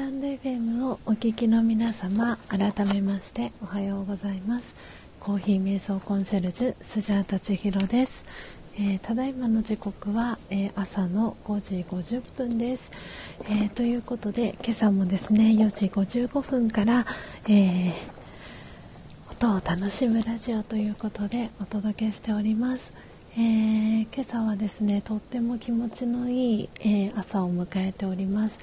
タンド FM をお聞きの皆様改めましておはようございます。コーヒー瞑想コンシェルジュスジャータ千尋です、えー、ただいまの時刻は、えー、朝の5時50分です、えー、ということで今朝もですね4時55分から、え音を楽しむラジオということでお届けしております。えー、今朝はですねとっても気持ちのいい、えー、朝を迎えております。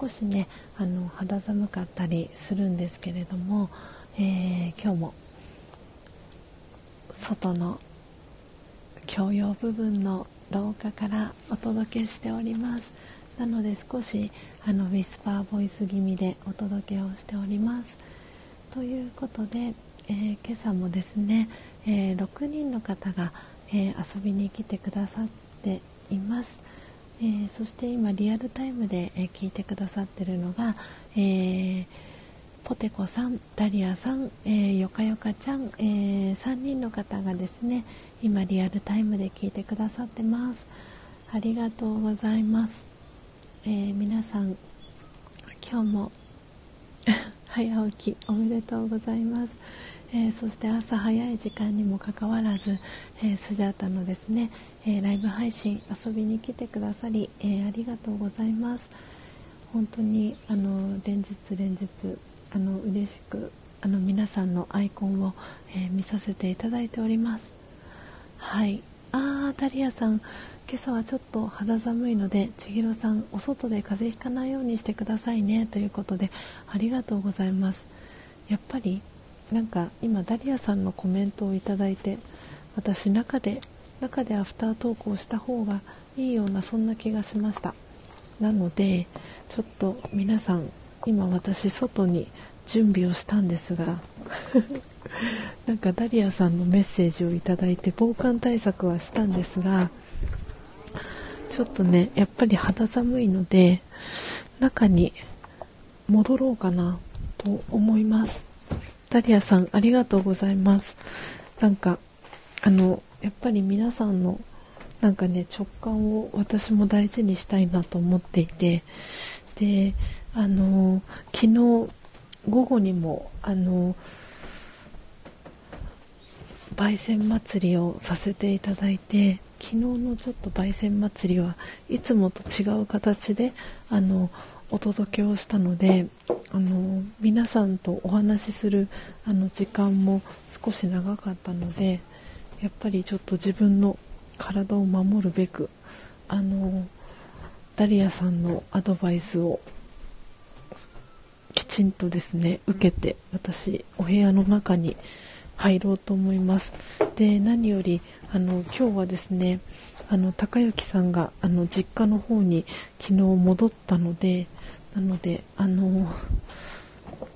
少しねあの肌寒かったりするんですけれども、えー、今日も外の共用部分の廊下からお届けしております。なので少しあのウィスパーボイス気味でお届けをしております。ということで、えー、今朝もですね、えー、6人の方がえー、遊びに来てくださっています、えー、そして今リアルタイムで、えー、聞いてくださってるのが、えポテコさん、ダリアさん、えよかよかちゃん、え3人の方がですね今リアルタイムで聞いてくださってます。ありがとうございます、え皆さん今日も 早起きおめでとうございます。えー、そして朝早い時間にもかかわらず、えー、スジャータのですね、えー、ライブ配信遊びに来てくださり、えありがとうございます。本当にあの連日連日あの嬉しくあの皆さんのアイコンを、え見させていただいております。はい。あーダリアさん今朝はちょっと肌寒いので千尋さんお外で風邪ひかないようにしてくださいねということでありがとうございます。やっぱりなんか今ダリアさんのコメントをいただいて私中で中でアフタートークをした方がいいようなそんな気がしました。なのでちょっと皆さん今私外に準備をしたんですが なんかダリアさんのメッセージをいただいて防寒対策はしたんですがちょっとねやっぱり肌寒いので中に戻ろうかなと思います。ダリアさんありがとうございます。なんかあのやっぱり皆さんのなんかね直感を私も大事にしたいなと思っていて。であの昨日午後にもあの焙煎祭りをさせていただいて昨日のちょっと焙煎祭りはいつもと違う形であのお届けをしたのであの皆さんとお話しするあの時間も少し長かったのでやっぱりちょっと自分の体を守るべくあのダリアさんのアドバイスをきちんとですね受けて私お部屋の中に入ろうと思います。で何よりあの今日はですねあの高之さんがあの実家の方に昨日戻ったのでなのであの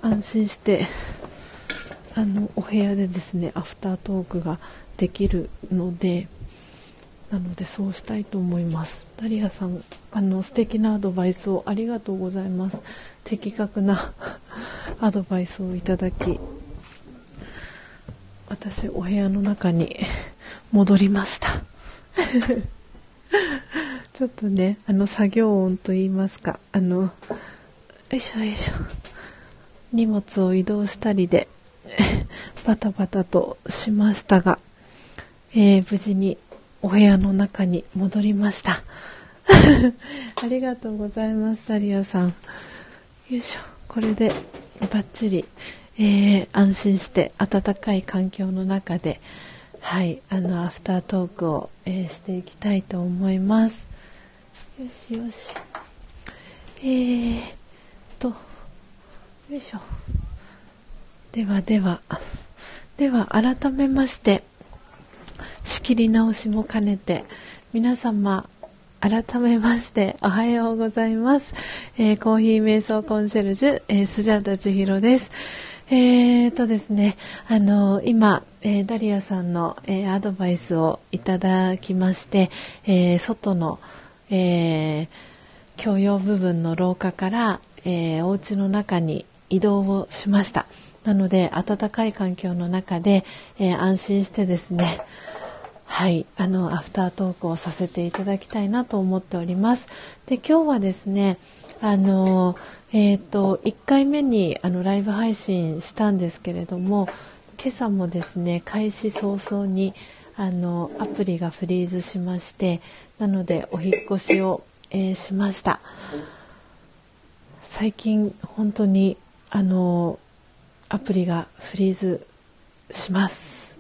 安心してあのお部屋でですねアフタートークができるのでなのでそうしたいと思います。ダリアさんあの素敵なアドバイスをありがとうございます。的確な アドバイスをいただき私お部屋の中に戻りました。ちょっとねあの作業音といいますかあのよいしょよいしょ荷物を移動したりで バタバタとしましたが、えー、無事にお部屋の中に戻りました。ありがとうございますダリアさん。よいしょこれでバッチリ、えー、安心して暖かい環境の中ではいあのアフタートークを、えー、していきたいと思います。よしよし。えー、っとよいしょ。ではではでは改めまして仕切り直しも兼ねて皆様改めましておはようございます、えー、コーヒー瞑想コンシェルジュ、えー、スジャータ千尋です。えーとですね、あの今、えー、ダリアさんの、えー、アドバイスをいただきまして、えー、外の、えー、共用部分の廊下から、えー、お家の中に移動をしました。なので暖かい環境の中で、えー、安心してですねはいあのアフタートークをさせていただきたいなと思っております。で今日はですねあのえっ、ー、と1回目にあのライブ配信したんですけれども今朝もですね開始早々にあのアプリがフリーズしましてなのでお引越しを、えー、しました。最近本当にあのアプリがフリーズします。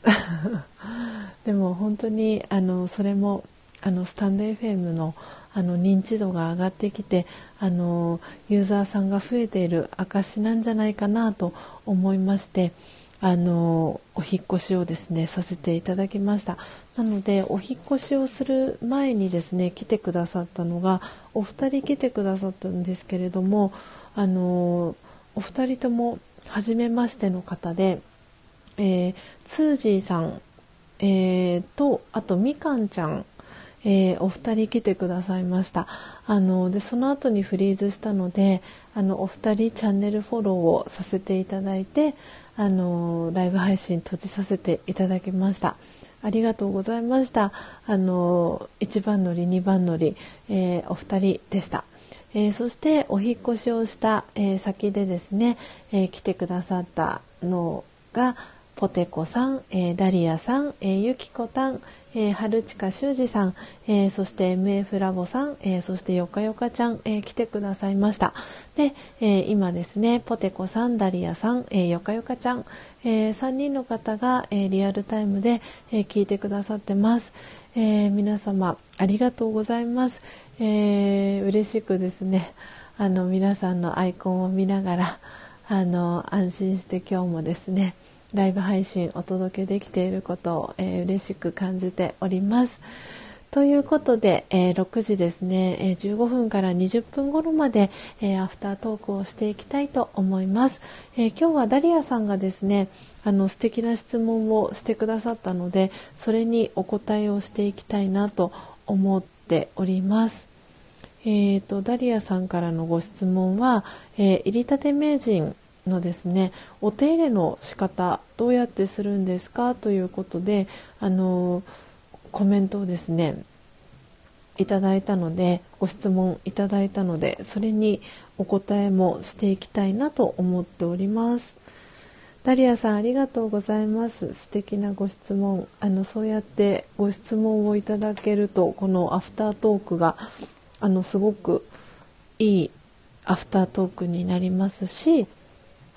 でも本当にあのそれもあのスタンド FM のあの認知度が上がってきてあのユーザーさんが増えている証なんじゃないかなと思いましてあのお引越しをですねさせていただきました。なのでお引越しをする前にですね来てくださったのがお二人来てくださったんですけれどもあのお二人とも初めましての方で、えー、ツージーさん、えー、とあとみかんちゃんえー、お二人来てくださいました。あのでその後にフリーズしたのであのお二人チャンネルフォローをさせていただいてあのライブ配信閉じさせていただきました。ありがとうございました。あの1番乗り2番乗り、えー、お二人でした。えー、そしてお引越しをした、えー、先でですね、えー、来てくださったのがポテコさん、えダリアさん、えゆきこたん、えー、春近修二さん、えー、そして MF ラボさん、えー、そしてよかよかちゃん、え来てくださいました。で、え今ですね、ポテコさん、ダリアさん、えよかよかちゃん、え3人の方が、えリアルタイムで、え聞いてくださってます。え皆様ありがとうございます。えー、嬉しくですね、あの皆さんのアイコンを見ながら、あの安心して今日もですね。ライブ配信お届けできていることを、えー、嬉しく感じております。ということで、えー、6時ですね、えー、15分から20分頃まで、えー、アフタートークをしていきたいと思います、え今日はダリアさんがですねあの素敵な質問をしてくださったのでそれにお答えをしていきたいなと思っております。えーと、ダリアさんからのご質問は、え入りたて名人のですねお手入れの仕方どうやってするんですかということであのコメントをですねいただいたのでご質問いただいたのでそれにお答えもしていきたいなと思っております。ダリアさんありがとうございます。素敵なご質問。あのそうやってご質問をいただけるとこのアフタートークがあのすごくいいアフタートークになりますし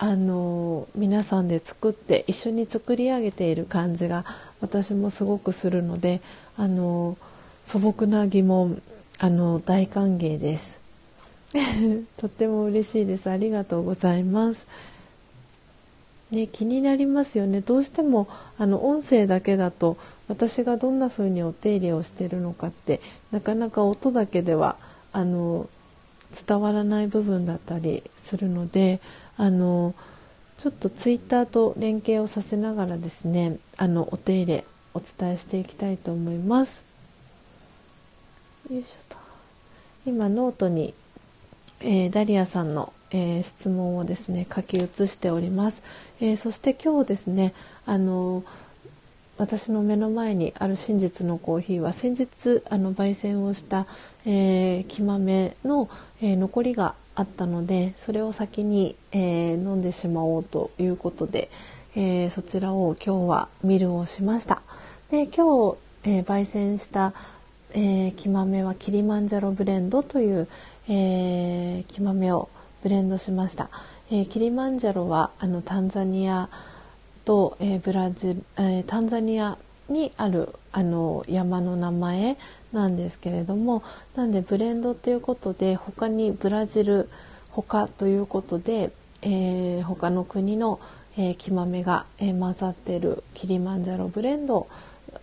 あの皆さんで作って一緒に作り上げている感じが私もすごくするのであの素朴な疑問あの大歓迎です。とっても嬉しいです。ありがとうございます。ね、気になりますよね。どうしてもあの音声だけだと私がどんな風にお手入れをしてるのかってなかなか音だけではあの伝わらない部分だったりするのであのちょっとツイッターと連携をさせながらですねあのお手入れお伝えしていきたいと思います。よいしょと今ノートに、えー、ダリアさんの、えー、質問をですね書き写しております。えー、そして今日ですねあの私の目の前にある真実のコーヒーは先日あの焙煎をした、えー、生豆の、えー、残りがあったのでそれを先に、えー、飲んでしまおうということで、えー、そちらを今日はミルをしました。で今日、えー、焙煎した、え木豆はキリマンジャロブレンドという、え木豆をブレンドしました、えキリマンジャロはあのタンザニアと、えブラジル、えタンザニアにあるあの山の名前なんですけれどもなんでブレンドっていうことで他にブラジル他ということで、えー、他の国の、えー、木豆が、えー、混ざってるキリマンジャロブレンド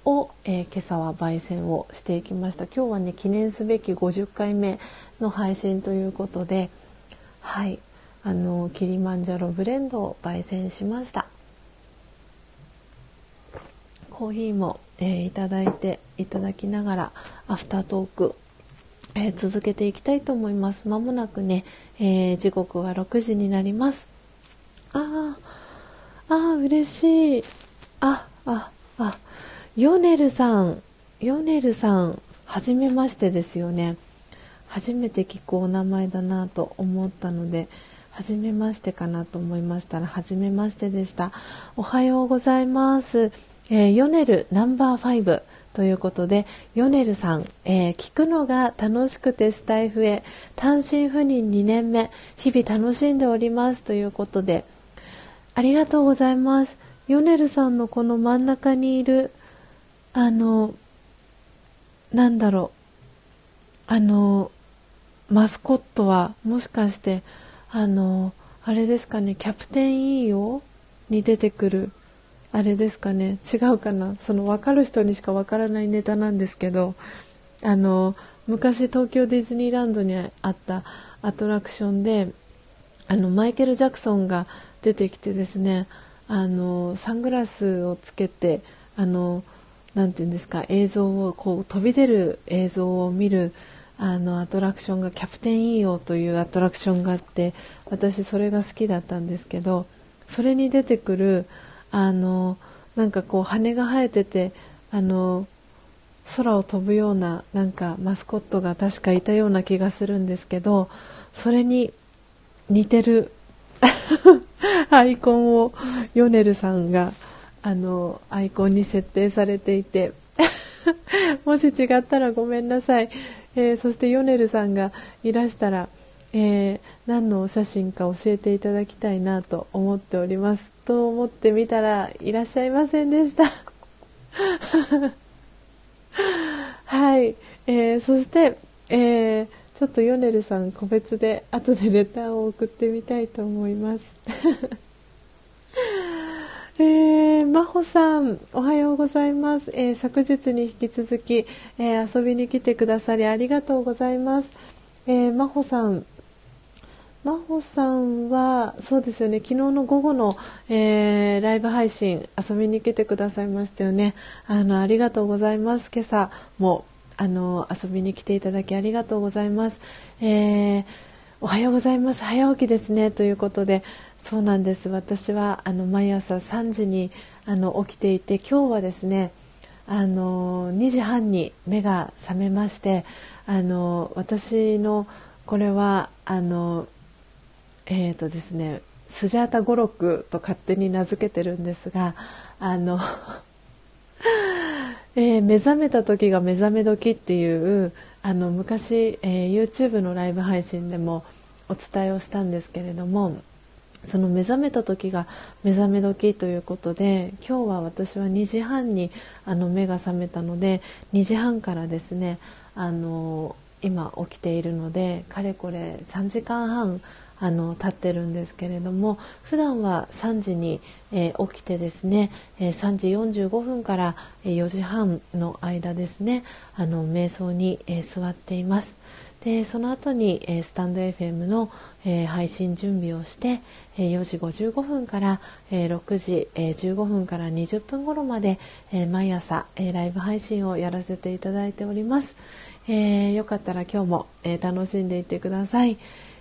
を、えー、今朝は焙煎をしていきました。今日はね記念すべき50回目の配信ということではいあのキリマンジャロブレンドを焙煎しました。コーヒーもえー、いただいていただきながらアフタートーク、えー、続けていきたいと思います。まもなくね、えー、時刻は6時になります。ああ、ああ、嬉しい。あ、あ、あ、ヨネルさんヨネルさんはじめましてですよね初めて聞くお名前だなと思ったので初めましてかなと思いましたら初めましてでしたおはようございます、えー、ヨネルナンバー5ということでヨネルさん、えー、聞くのが楽しくてスタイフへ単身赴任2年目日々楽しんでおりますということでありがとうございます。ヨネルさんのこの真ん中にいるあのなんだろうあのマスコットはもしかしてあのあれですかねキャプテン E をに出てくるあれですかね。違うかな。その分かる人にしか分からないネタなんですけどあの昔東京ディズニーランドにあったアトラクションであのマイケル・ジャクソンが出てきてですねあのサングラスをつけてあのなて言うんですか映像をこう飛び出る映像を見るあのアトラクションがキャプテン EO というアトラクションがあって私それが好きだったんですけどそれに出てくるあのなんかこう羽が生えててあの空を飛ぶようななんかマスコットが確かいたような気がするんですけどそれに似てる アイコンをヨネルさんがあのアイコンに設定されていて もし違ったらごめんなさい。えー、そしてヨネルさんがいらしたら、えー、何のお写真か教えていただきたいなと思っておりますと思ってみたらいらっしゃいませんでした はい、えー、そして、えーちょっとヨネルさん個別で後でレターを送ってみたいと思います えー、真帆さん、おはようございます。えー、昨日に引き続き、えー、遊びに来てくださりありがとうございます。えー、真帆さん、真帆さんは、そうですよね、昨日の午後の、えー、ライブ配信、遊びに来てくださいましたよね。あの、ありがとうございます。今朝も、あの、遊びに来ていただきありがとうございます。えー、おはようございます。早起きですね。ということで、そうなんです私はあの毎朝3時にあの起きていて今日はですねあの2時半に目が覚めましてあの私のこれはあのえーとですねスジャータ語録と勝手に名付けてるんですがあの えー、目覚めた時が目覚め時っていうあの昔、えー、YouTube のライブ配信でもお伝えをしたんですけれどもその目覚めた時が目覚め時ということで今日は私は2時半にあの目が覚めたので2時半からですねあの今起きているのでかれこれ3時間半あの経ってるんですけれども普段は3時に、えー、起きてですね、えー、3時45分から、え4時半の間ですねあの瞑想に、えー、座っています。でその後に、えー、スタンド FM の、えー、配信準備をして、えー、4時55分から、え6時、え15分から20分頃まで、え毎朝、えライブ配信をやらせていただいております、えよかったら今日も、え楽しんでいってください。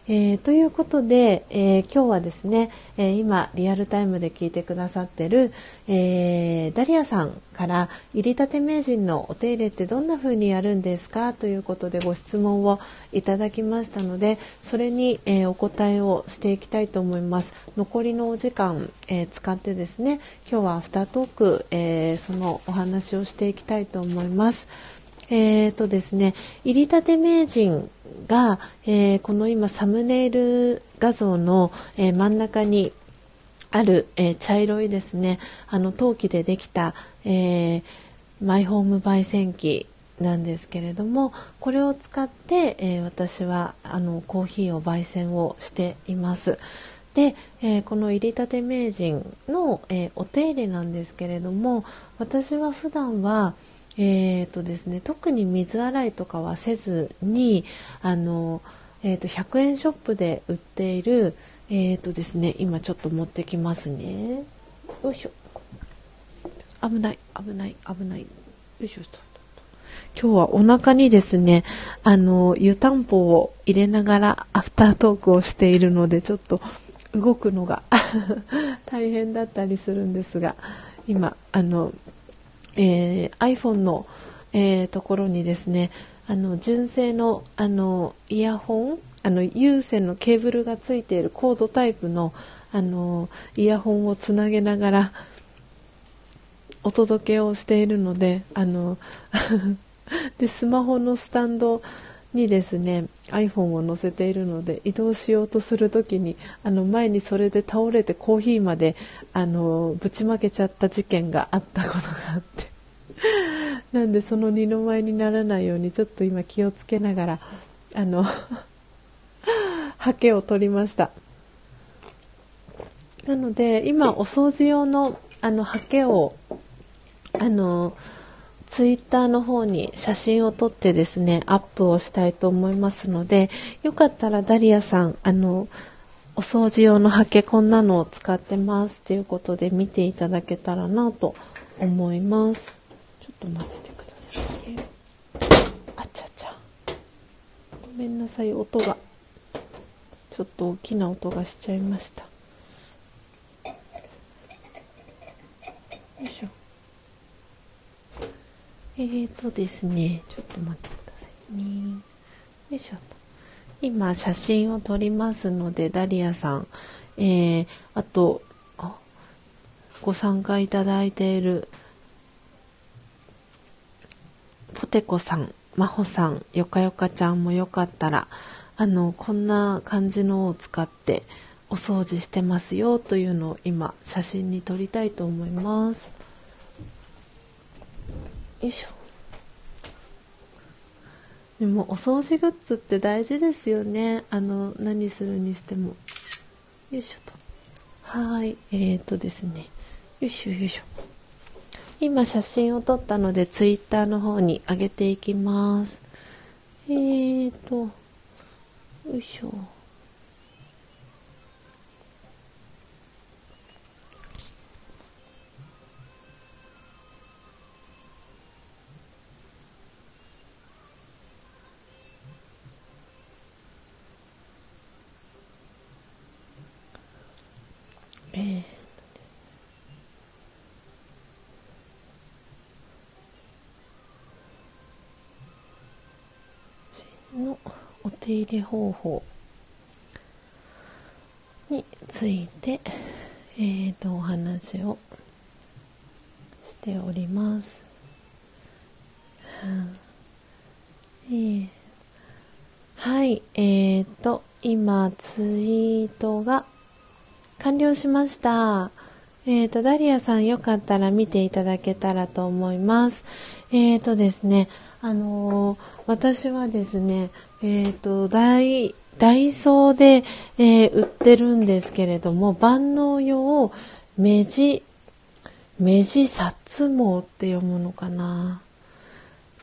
えー、ということで、えー、今日はですね、えー、今リアルタイムで聞いてくださってる、えダリアさんから入りたて名人のお手入れってどんな風にやるんですか？ということでご質問をいただきましたのでそれに、えお答えをしていきたいと思います。残りのお時間、え使ってですね今日はアフタートーク、えそのお話をしていきたいと思います。えーとですね、入りたて名人が、えー、この今サムネイル画像の、えー、真ん中にある、えー、茶色いですねあの陶器でできた、えマイホーム焙煎機なんですけれどもこれを使って、え私はあのコーヒーを焙煎をしています。で、えー、この入りたて名人の、えー、お手入れなんですけれども私は普段はえーとですね、特に水洗いとかはせずにあの、えー、と100円ショップで売っている、えーとですね、今ちょっと持ってきますね。よいしょ。危ない危ない危ない。よいしょ今日はお腹にですねあの湯たんぽを入れながらアフタートークをしているのでちょっと動くのが 大変だったりするんですが今あのえー、iPhone の、えー、ところにですねあの純正のあのイヤホンあの有線のケーブルがついているコードタイプのあのイヤホンをつなげながらお届けをしているのであの でスマホのスタンドにですね iPhone を載せているので移動しようとする時にあの前にそれで倒れてコーヒーまであのぶちまけちゃった事件があったことがあって。なんでその二の舞にならないようにちょっと今気をつけながらあの ハケを取りました。なので今お掃除用のあのハケをあのツイッターの方に写真を撮ってですね、アップをしたいと思いますので、よかったらダリアさん、あの、お掃除用のハケこんなのを使ってますっていうことで見ていただけたらなと思います。ちょっと待っててくださいね。あちゃちゃ。ごめんなさい、音が。ちょっと大きな音がしちゃいました。よいしょ。えーとですね、ちょっと待ってくださいね。よいしょ。今、写真を撮りますので、ダリアさん、えー、あと、あご参加いただいている、ポテコさん、マホさん、よかよかちゃんもよかったら、あの、こんな感じのを使ってお掃除してますよというのを今、写真に撮りたいと思います。よいしょ。でもお掃除グッズって大事ですよね。あの何するにしても。よいしょと。はい。えーとですね。よいしょよいしょ。今写真を撮ったのでツイッターの方に上げていきます。えーとよいしょ。のお手入れ方法について、えーと、お話をしております。えー、はい、えーと、今ツイートが完了しました。えーと、ダリアさんよかったら見ていただけたらと思います。えーとですね、あのー、私はですね、えっ、と、ダダイソーで、え、売ってるんですけれども、万能用目地、目地薩毛って読むのかな。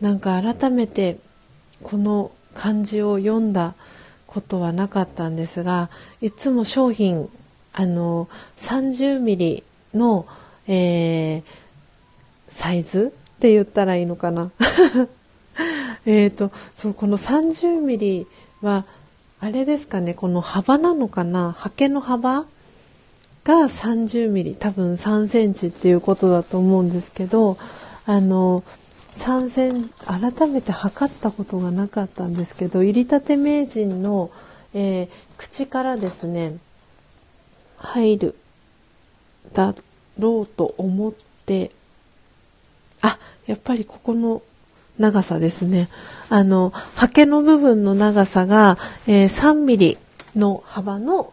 なんか改めてこの漢字を読んだことはなかったんですが、いつも商品、あの、30ミリの、えー、サイズって言ったらいいのかな。えっと、そう、この30ミリは、あれですかね、この幅なのかなハケの幅が30ミリ、多分3センチっていうことだと思うんですけど、あの、3セン改めて測ったことがなかったんですけど、入りたて名人の、えー、口からですね、入るだろうと思って、あ、やっぱりここの長さですね。あの、ハケの部分の長さが、えー、3ミリの幅の、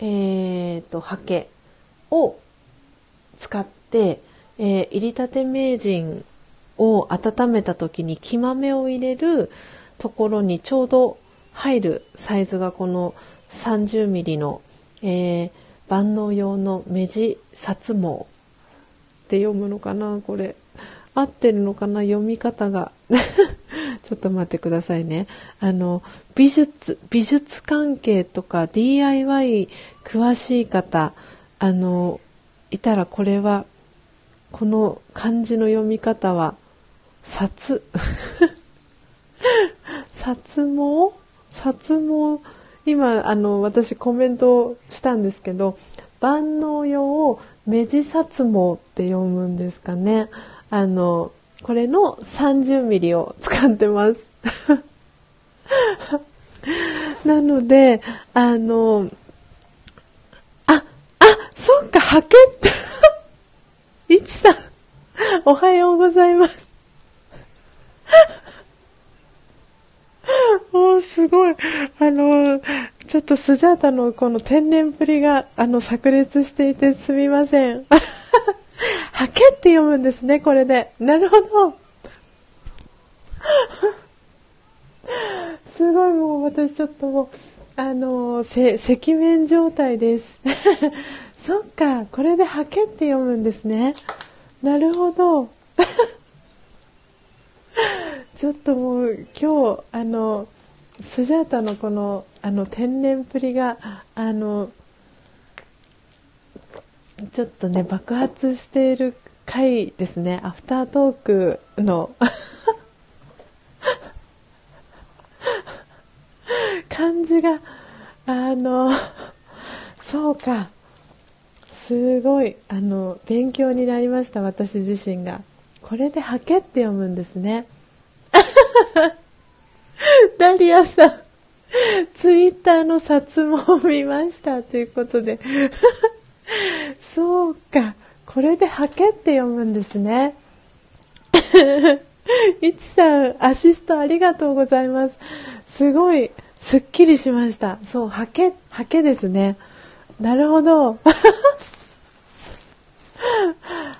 えーと、ハケを使って、えー、入りたて名人を温めた時に木豆を入れるところにちょうど入るサイズがこの30ミリの、えー、万能用の目地薩毛って読むのかなこれ。合ってるのかな読み方が。ちょっと待ってくださいね。あの、美術、美術関係とか DIY 詳しい方、あの、いたらこれは、この漢字の読み方は、札、札毛札毛今、あの、私コメントしたんですけど、万能用メジサツモって読むんですかね。あのこれの30ミリを使ってます。なのであのああそっかハケって。いちさんおはようございます。おー、すごい。あの、ちょっとスジャータのこの天然ぶりが、あの、炸裂していてすみません。はけって読むんですね、これで。なるほど。すごいもう私ちょっともう、あの、せ、赤面状態です。そっか、これではけって読むんですね。なるほど。ちょっともう今日あのスジャータのこのあの天然っぷりがあのちょっとね爆発している回ですね。アフタートークの。感じがあのそうか。すごいあの勉強になりました私自身が。これで「はけ」って読むんですね。ダリアさん、ツイッターの札も見ましたということで。そうか。これでハケって読むんですね。いちさん、アシストありがとうございます。すごい、すっきりしました。そう、ハケ、ハケですね。なるほど。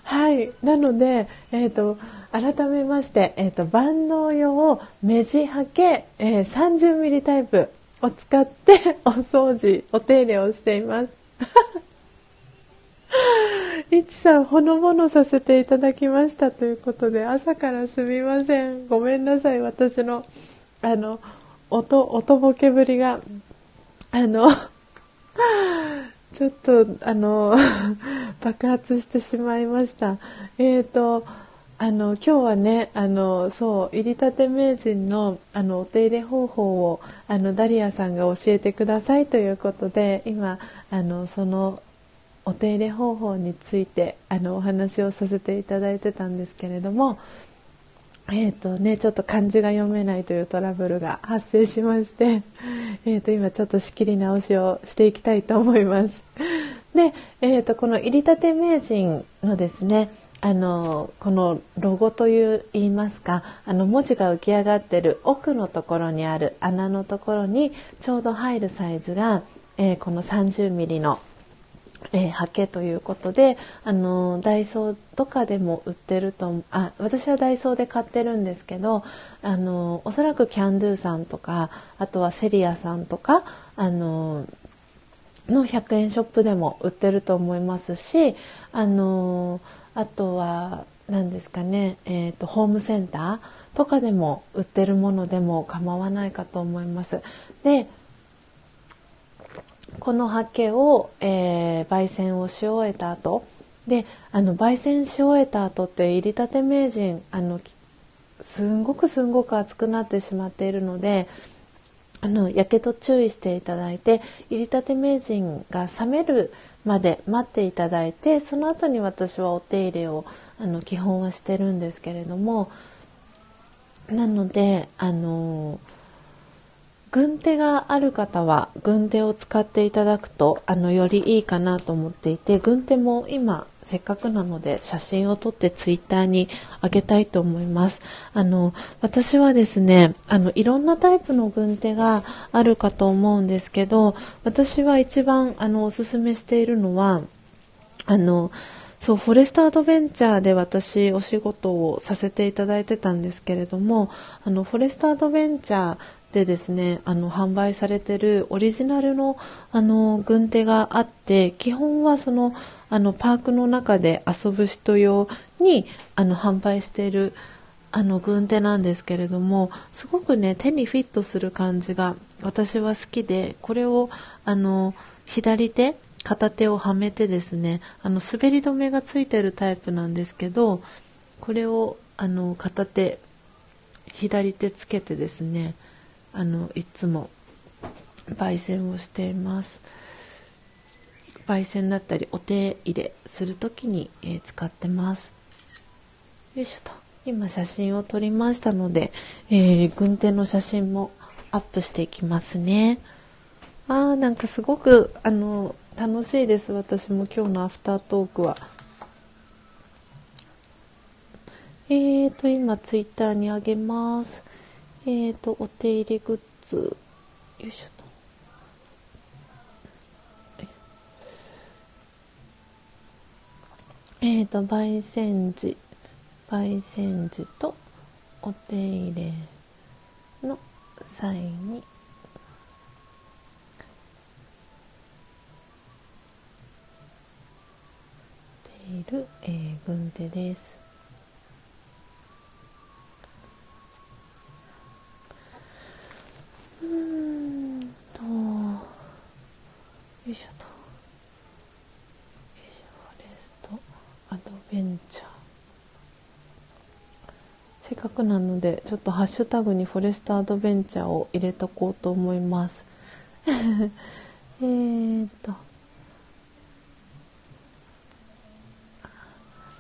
はい。なので、えっ、ー、と、改めまして、えーと、万能用目地はけ、えー、30ミリタイプを使って お掃除お手入れをしています。いちさんほのぼのさせていただきましたということで朝からすみません。ごめんなさい。私のあの音音ボケぶりがあのちょっとあの 爆発してしまいました。えっ、ー、とあの今日はねあのそう入りたて名人のあのお手入れ方法をあのダリアさんが教えてくださいということで今あのそのお手入れ方法についてあのお話をさせていただいてたんですけれどもえーとね、ちょっと漢字が読めないというトラブルが発生しまして、えー、と今ちょっと仕切り直しをしていきたいと思います。で、えー、とこの入りたて名人のですねあのこのロゴという言いますかあの文字が浮き上がってる奥のところにある穴のところにちょうど入るサイズが、えー、この 30mm の、えー、ハケということであのダイソーとかでも売ってるとあ私はダイソーで買ってるんですけどあのおそらくキャンドゥさんとかあとはセリアさんとかあのの100円ショップでも売ってると思いますしあのあとは何ですかね、えーと、ホームセンターとかでも売ってるものでも構わないかと思います。でこのハケを、えー、焙煎をし終えた後であの焙煎し終えた後って入りたて名人あのすんごくすんごく熱くなってしまっているのであのやけど注意していただいて入りたて名人が冷めるまで待っていただいてその後に私はお手入れをあの基本はしてるんですけれどもなのであの軍手がある方は軍手を使っていただくとあのよりいいかなと思っていて軍手も今せっかくなので写真を撮ってツイッターにあげたいと思います。あの、私はですね、あの、いろんなタイプの軍手があるかと思うんですけど、私は一番、あの、おすすめしているのは、あの、そう、フォレストアドベンチャーで私お仕事をさせていただいてたんですけれども、あの、フォレストアドベンチャーでですねあの販売されてるオリジナルのあの軍手があって基本はそのあのパークの中で遊ぶ人用にあの販売しているあの軍手なんですけれどもすごくね手にフィットする感じが私は好きでこれをあの左手片手をはめてですねあの滑り止めがついてるタイプなんですけどこれをあの片手左手つけてですねあのいつも焙煎をしています。焙煎だったりお手入れする時に、えー、使ってます。よいしょと。今写真を撮りましたので、えー、軍手の写真もアップしていきますね。あーなんかすごくあの楽しいです。私も今日のアフタートークは。えーと今ツイッターにあげます。えーとお手入れグッズ。よいしょえーと焙煎時。焙煎時とお手入れの際に。ている、えー、軍手です。うんとよいしょとよいしょフォレストアドベンチャー。せっかくなのでちょっとハッシュタグにフォレストアドベンチャーを入れとこうと思います。えっと。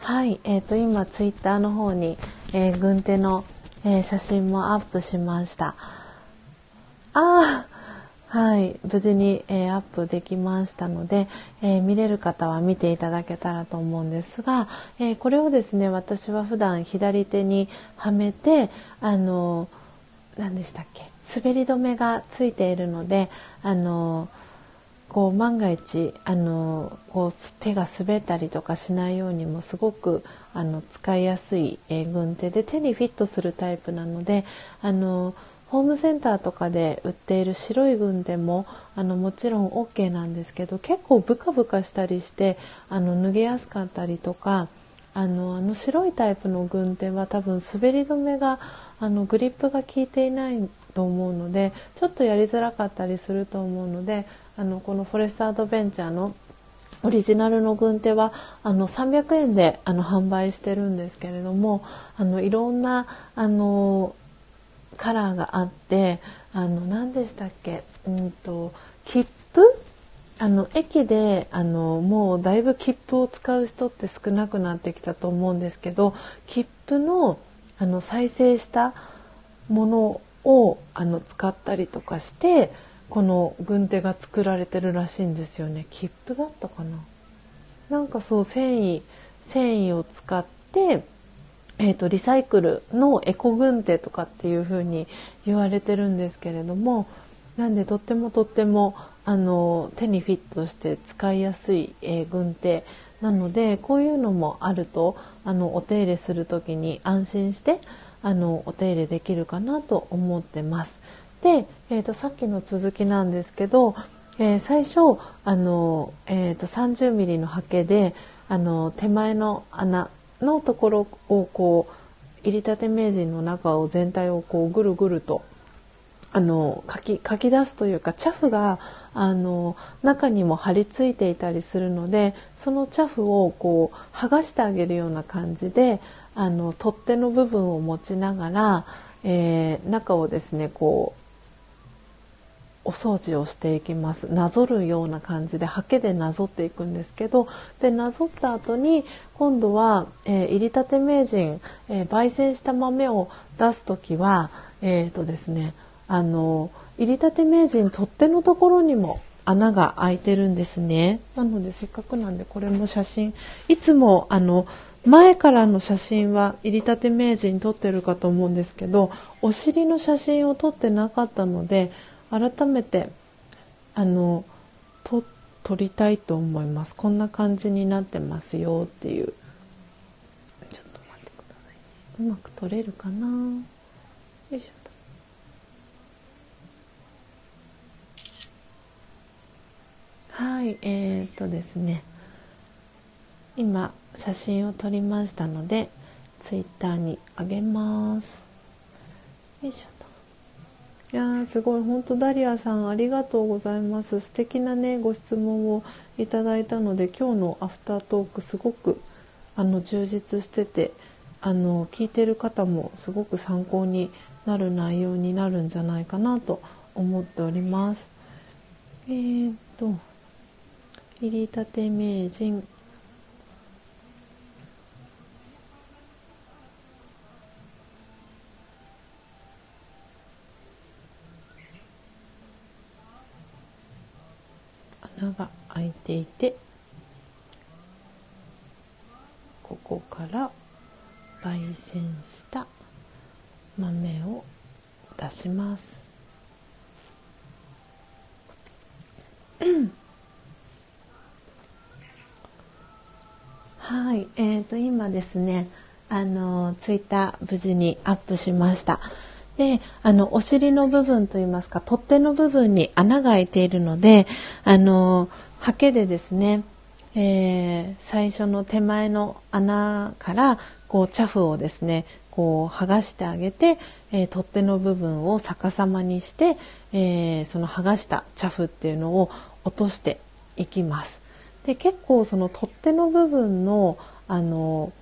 はい、えーと、今ツイッターの方に、えー、軍手の、えー、写真もアップしました。あはい、無事に、えー、アップできましたので、えー、見れる方は見ていただけたらと思うんですが、えー、これをですね私は普段左手にはめてあの何でしたっけ滑り止めがついているのであのこう万が一あのこう手が滑ったりとかしないようにもすごくあの使いやすい、えー、軍手で手にフィットするタイプなのであのホームセンターとかで売っている白い軍手もあのもちろん OK なんですけど結構ブカブカしたりしてあの脱げやすかったりとかあのあの白いタイプの軍手は多分滑り止めがあのグリップが効いていないと思うのでちょっとやりづらかったりすると思うのであのこのフォレストアドベンチャーのオリジナルの軍手はあの300円であの販売してるんですけれどもあのいろんなあのカラーがあってあの何でしたっけ、うんと、切符？あの駅であのもうだいぶ切符を使う人って少なくなってきたと思うんですけど切符のあの再生したものをあの使ったりとかしてこの軍手が作られてるらしいんですよね。切符だったかな？なんかそう繊維繊維を使ってえーと、リサイクルのエコ軍手とかっていう風に言われてるんですけれどもなんでとってもとってもあの手にフィットして使いやすい、えー、軍手なのでこういうのもあるとあのお手入れする時に安心してあのお手入れできるかなと思ってます。で、えーと、さっきの続きなんですけど、えー、最初あの、えーと、30mm のハケであの手前の穴のところをこう入りたて名人の中を全体をこうぐるぐるとあの書き書き出すというかチャフがあの中にも張り付いていたりするのでそのチャフをこう剥がしてあげるような感じであの取っ手の部分を持ちながら、えー、中をですねこうお掃除をしていきます。なぞるような感じでハケでなぞっていくんですけどでなぞった後に今度は、えー、入りたて名人、えー、焙煎した豆を出す時はえっ、ー、とですねあの入りたて名人取っ手のところにも穴が開いてるんですね。なのでせっかくなんでこれも写真いつもあの前からの写真は入りたて名人撮ってるかと思うんですけどお尻の写真を撮ってなかったので改めてあのと撮りたいと思います。こんな感じになってますよっていう。ちょっと待ってくださいね。うまく撮れるかな？よいしょはいえー、っとですね。今写真を撮りましたのでツイッターにあげます。よいしょいやすごい本当ダリアさんありがとうございます素敵なねご質問をいただいたので今日のアフタートークすごくあの充実しててあの聞いてる方もすごく参考になる内容になるんじゃないかなと思っております。えー、っと入りたて名人穴が開いていてここから焙煎した豆を出します。はい、えーと、今ですねあのツイッター無事にアップしました。であのお尻の部分といいますか取っ手の部分に穴が開いているのであのハケでですね、えー、最初の手前の穴からこうチャフをですねこう剥がしてあげて、えー、取っ手の部分を逆さまにして、えー、その剥がしたチャフっていうのを落としていきます。で結構その取っ手の部分のあの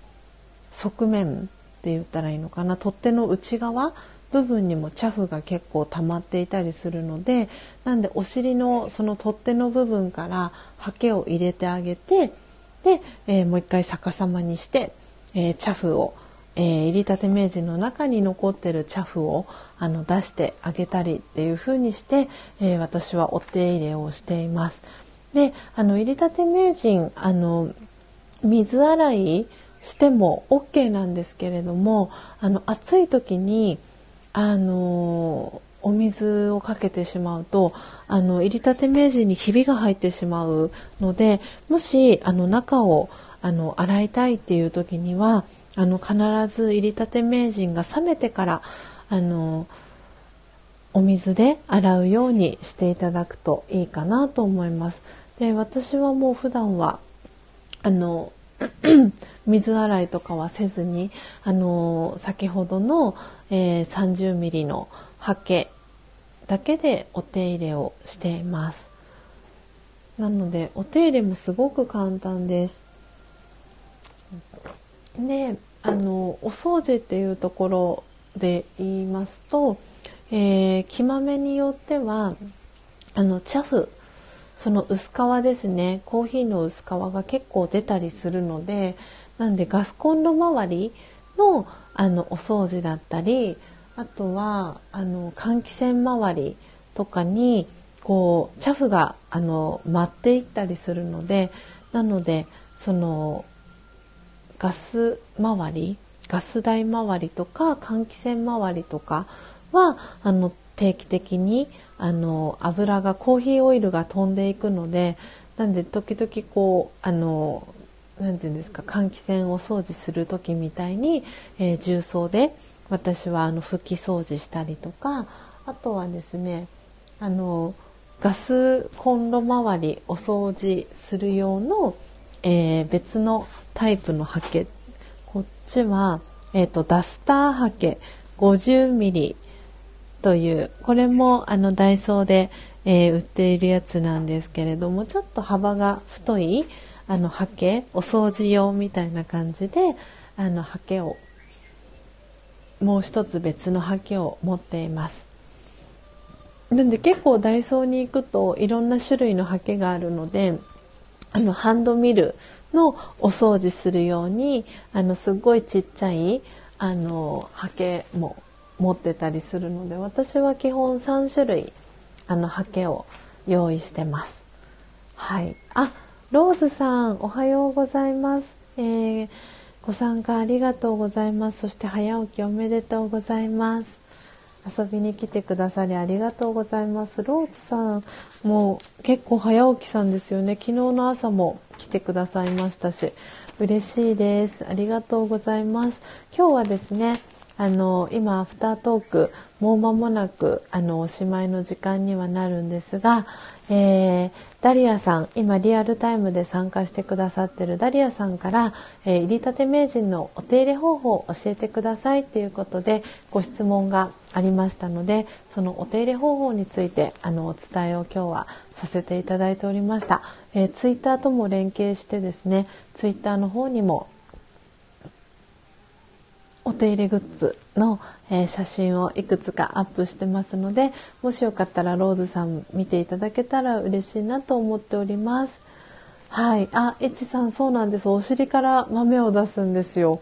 側面って言ったらいいのかな取っ手の内側部分にもチャフが結構溜まっていたりするのでなんでお尻のその取っ手の部分からハケを入れてあげてで、えー、もう一回逆さまにして、えー、チャフを、えー、入りたて名人の中に残ってるチャフをあの出してあげたりっていう風にして、え私はお手入れをしています。であの入りたて名人あの水洗いしても OK なんですけれどもあの暑い時にあのお水をかけてしまうとあの入りたて名人にひびが入ってしまうのでもしあの中をあの洗いたいっていう時にはあの必ず入りたて名人が冷めてからあのお水で洗うようにしていただくといいかなと思います。で私はもう普段はあの 水洗いとかはせずにあの先ほどの、えー、30ミリのハケだけでお手入れをしています。なのでお手入れもすごく簡単です。であのお掃除っていうところで言いますと、えー、木豆によってはあのチャフその薄皮ですね。コーヒーの薄皮が結構出たりするのでなんでガスコンロ周りのあのお掃除だったりあとはあの換気扇周りとかにこうチャフがあの舞っていったりするのでなのでそのガス周りガス台周りとか換気扇周りとかはあの定期的にあの油がコーヒーオイルが飛んでいくのでなんで時々こうあのなんていうんですか換気扇を掃除する時みたいに、えー、重曹で私はあの拭き掃除したりとかあとはですねあのガスコンロ周りお掃除する用の、えー、別のタイプのハケこっちは、えーと、ダスターハケ 50mm というこれもあのダイソーで、えー、売っているやつなんですけれどもちょっと幅が太いあのハケお掃除用みたいな感じであのハケをもう一つ別のハケを持っています。なんで結構ダイソーに行くといろんな種類のハケがあるのであのハンドミルのお掃除するようにあのすごいちっちゃいあのハケも持ってたりするので私は基本3種類あのハケを用意してます。はい、あローズさんおはようございます、えー、ご参加ありがとうございます。そして早起きおめでとうございます。遊びに来てくださりありがとうございます。ローズさんもう結構早起きさんですよね。昨日の朝も来てくださいましたし嬉しいです。ありがとうございます。今日はですねあの今アフタートークもう間もなくあのおしまいの時間にはなるんですが、えー、ダリアさん今リアルタイムで参加してくださってるダリアさんから、えー、入りたて名人のお手入れ方法を教えてくださいということでご質問がありましたのでそのお手入れ方法についてあのお伝えを今日はさせていただいておりました、えー、ツイッターとも連携してですねツイッターの方にもお手入れグッズの、えー、写真をいくつかアップしてますのでもしよかったらローズさん見ていただけたら嬉しいなと思っております。はい。あいちさんそうなんです。お尻から豆を出すんですよ。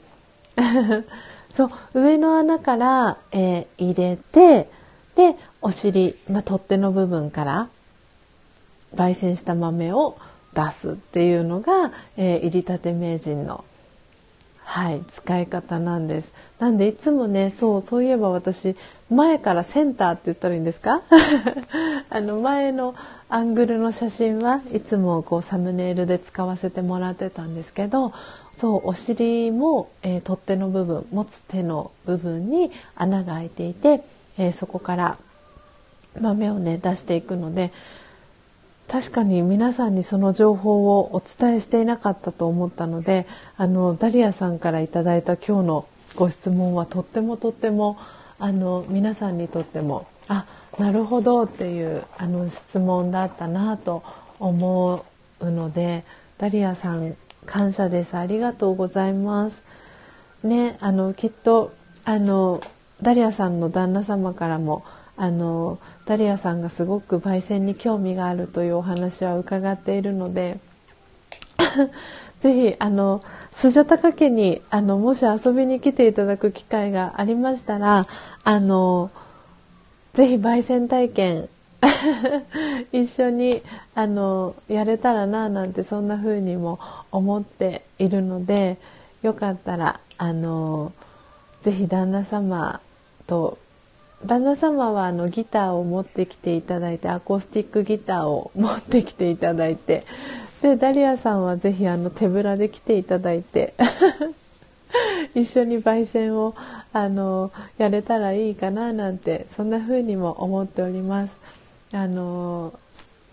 そう。上の穴から、えー、入れてでお尻、まあ、取っ手の部分から焙煎した豆を出すっていうのが、えー、入りたて名人のはい、使い方なんです。なんでいつもね、そう、そういえば私、前からセンターって言ったらいいんですか？あの、前のアングルの写真はいつもこうサムネイルで使わせてもらってたんですけど、そう、お尻も、えー、取っ手の部分、持つ手の部分に穴が開いていて、えー、そこから豆をね、出していくので、確かに皆さんにその情報をお伝えしていなかったと思ったのであのダリアさんからいただいた今日のご質問はとってもとってもあの皆さんにとってもあなるほどっていうあの質問だったなと思うのでダリアさん感謝ですありがとうございます。ねあのきっとあのダリアさんの旦那様からもあのダリアさんがすごく焙煎に興味があるというお話は伺っているのでぜひあのスジャタカ家にあのもし遊びに来ていただく機会がありましたらあのぜひ焙煎体験 一緒にあのやれたらななんてそんな風にも思っているのでよかったらあのぜひ旦那様と旦那様はあのギターを持ってきていただいてアコースティックギターを持ってきていただいてでダリアさんはぜひあの手ぶらで来ていただいて 一緒に焙煎をあのやれたらいいかななんてそんな風にも思っております。あの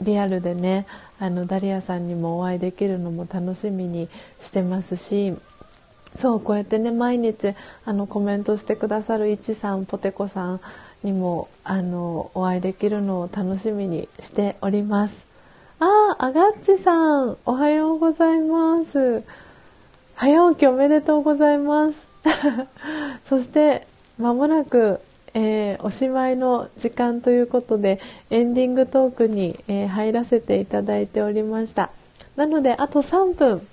リアルでねあのダリアさんにもお会いできるのも楽しみにしてますしそうこうやってね毎日あのコメントしてくださるいちさんポテコさんにもあのお会いできるのを楽しみにしております。ああがっちさんおはようございます。早起きおめでとうございます。そしてまもなく、えー、おしまいの時間ということでエンディングトークに、えー、入らせていただいておりました。なのであと3分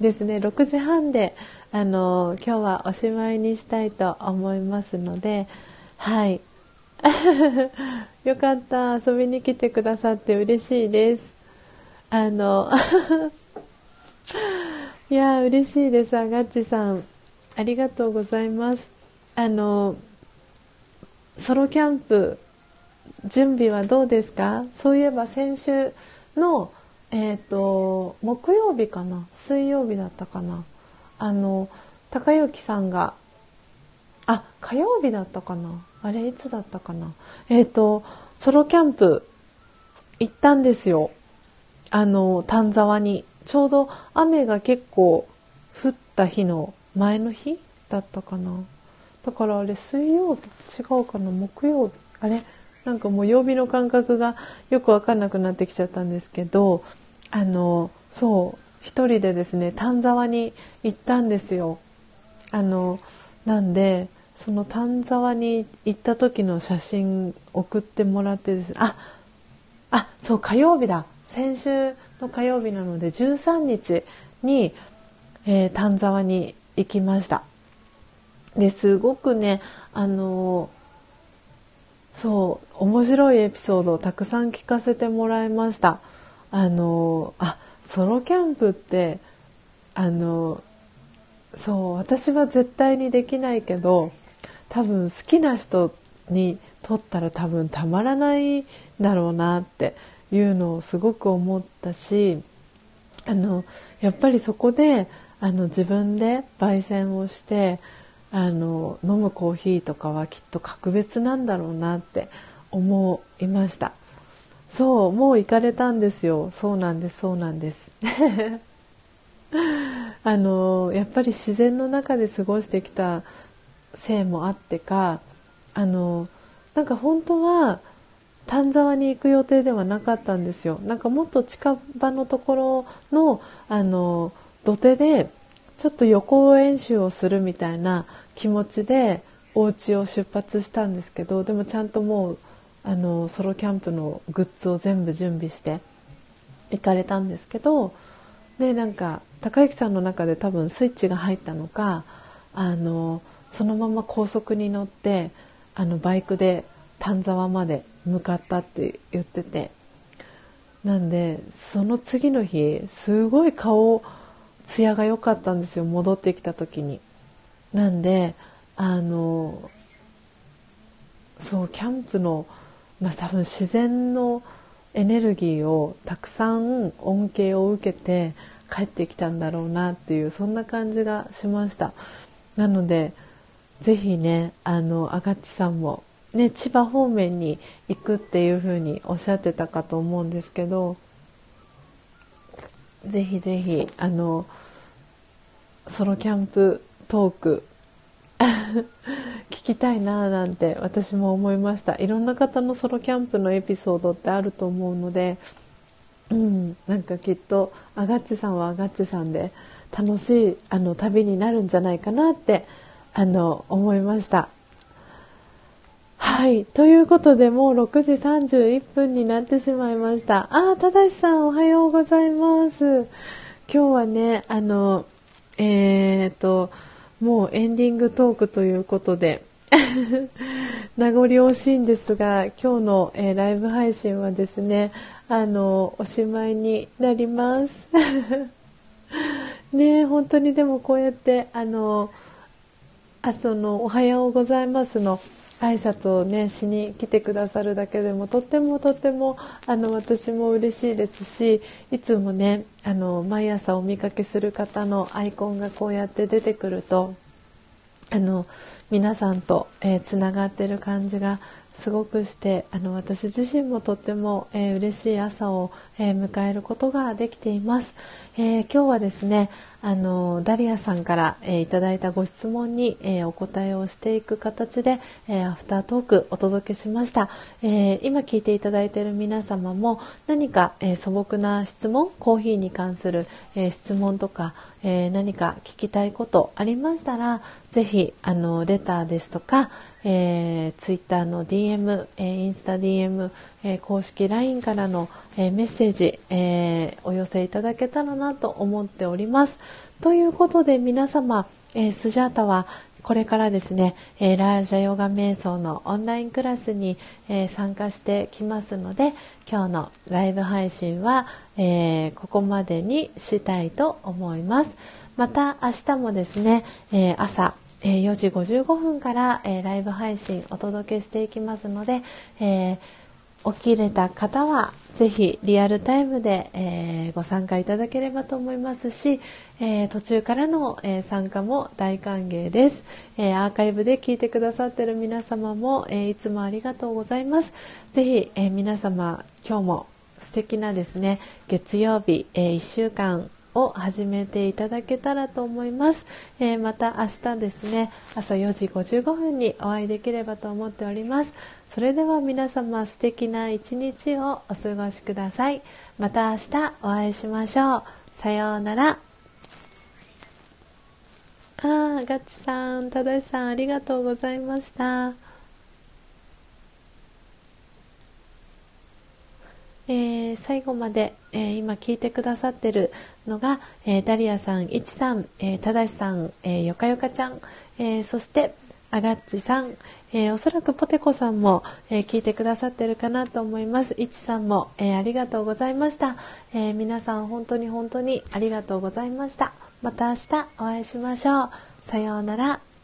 ですね。6時半であの今日はおしまいにしたいと思いますのではい。よかった。遊びに来てくださって嬉しいです。あの いや嬉しいです。あがっちさんありがとうございます。あのソロキャンプ準備はどうですか？そういえば先週のえっ、ー、と木曜日かな？水曜日だったかな？あの高之さんがあ火曜日だったかな？あれいつだったかな？えっ、ー、とソロキャンプ行ったんですよ。あの丹沢に。ちょうど雨が結構降った日の前の日だったかな。だからあれ水曜日違うかな？木曜日？あれ？なんかもう曜日の感覚がよく分かんなくなってきちゃったんですけどあのそう。一人でですね丹沢に行ったんですよ。あのなんでその丹沢に行った時の写真送ってもらってですねああそう火曜日だ。先週の火曜日なので13日に、えー、丹沢に行きました。ですごくねあのそう面白いエピソードをたくさん聞かせてもらいました。あのあソロキャンプってあのそう私は絶対にできないけど多分好きな人にとったら多分たまらないだろうなっていうのをすごく思ったしあのやっぱりそこであの自分で焙煎をしてあの飲むコーヒーとかはきっと格別なんだろうなって思いました。そうもう行かれたんですよ。そうなんですそうなんです。あのやっぱり自然の中で過ごしてきたせいもあってかあのなんか本当は丹沢に行く予定ではなかったんですよ。なんかもっと近場のところのあの土手でちょっと予行演習をするみたいな気持ちでお家を出発したんですけどでもちゃんともうあのソロキャンプのグッズを全部準備して行かれたんですけどでなんか高之さんの中で多分スイッチが入ったのかあのそのまま高速に乗ってあのバイクで丹沢まで向かったって言っててなんでその次の日すごい顔艶が良かったんですよ戻ってきた時に。なんであのそうキャンプの、まあ、多分自然のエネルギーをたくさん恩恵を受けて帰ってきたんだろうなっていうそんな感じがしました。なのでぜひねあのあがっちさんも、ね、千葉方面に行くっていうふうにおっしゃってたかと思うんですけどぜひぜひあのソロキャンプトーク 聞きたいななんて私も思いましたいろんな方のソロキャンプのエピソードってあると思うので、うん、なんかきっとあがっちさんはあがっちさんで楽しいあの旅になるんじゃないかなってあの思いました。はい。ということで、もう6時31分になってしまいました。ああ、ただしさん、おはようございます。今日はね、あの、えー、っと、もうエンディングトークということで 名残惜しいんですが今日の、えー、ライブ配信はですねあのおしまいになります。ね本当にでもこうやってあのあそのおはようございますの挨拶をねしに来てくださるだけでもとってもとってもあの私も嬉しいですしいつもねあの毎朝お見かけする方のアイコンがこうやって出てくるとあの皆さんとつな、えー、がってる感じがすごくしてあの私自身もとっても、えー、嬉しい朝を、えー、迎えることができています、えー、今日はですねあのダリアさんから、えー、いただいたご質問に、えー、お答えをしていく形で、えー、アフタートークお届けしました、えー、今聞いていただいている皆様も何か、えー、素朴な質問コーヒーに関する、えー、質問とか、えー、何か聞きたいことありましたらぜひあのレターですとか、えー、ツイッターの DM、えー、インスタ DM、えー、公式 LINE からの、えメッセージ、えお寄せいただけたらなと思っております。ということで皆様、えスジャータはこれからですね、えー、ラージャヨガ瞑想のオンラインクラスに、えー、参加してきますので今日のライブ配信は、えー、ここまでにしたいと思いますまた明日もですね、え朝え4時55分から、えライブ配信お届けしていきますので、え起きれた方はぜひリアルタイムで、えー、ご参加いただければと思いますし、えー、途中からの、えー、参加も大歓迎です、えアーカイブで聞いてくださっている皆様も、えいつもありがとうございます。ぜひ、え皆様今日も素敵なですね月曜日、え1週間を始めていただけたらと思います、えー、また明日ですね朝4時55分にお会いできればと思っております。それでは皆様素敵な一日をお過ごしください。また明日お会いしましょう。さようなら。あーガッチさん、正さんありがとうございました。えー、最後まで、えー、今聞いてくださってるのが、えー、ダリアさん、いちさん、えー、ただしさん、えよかよかちゃん、えそしてあがっちさん、えおそらくポテコさんも、え聞いてくださってるかなと思います。いちさんも、えありがとうございました、え皆さん本当に本当にありがとうございました。また明日お会いしましょう。さようなら。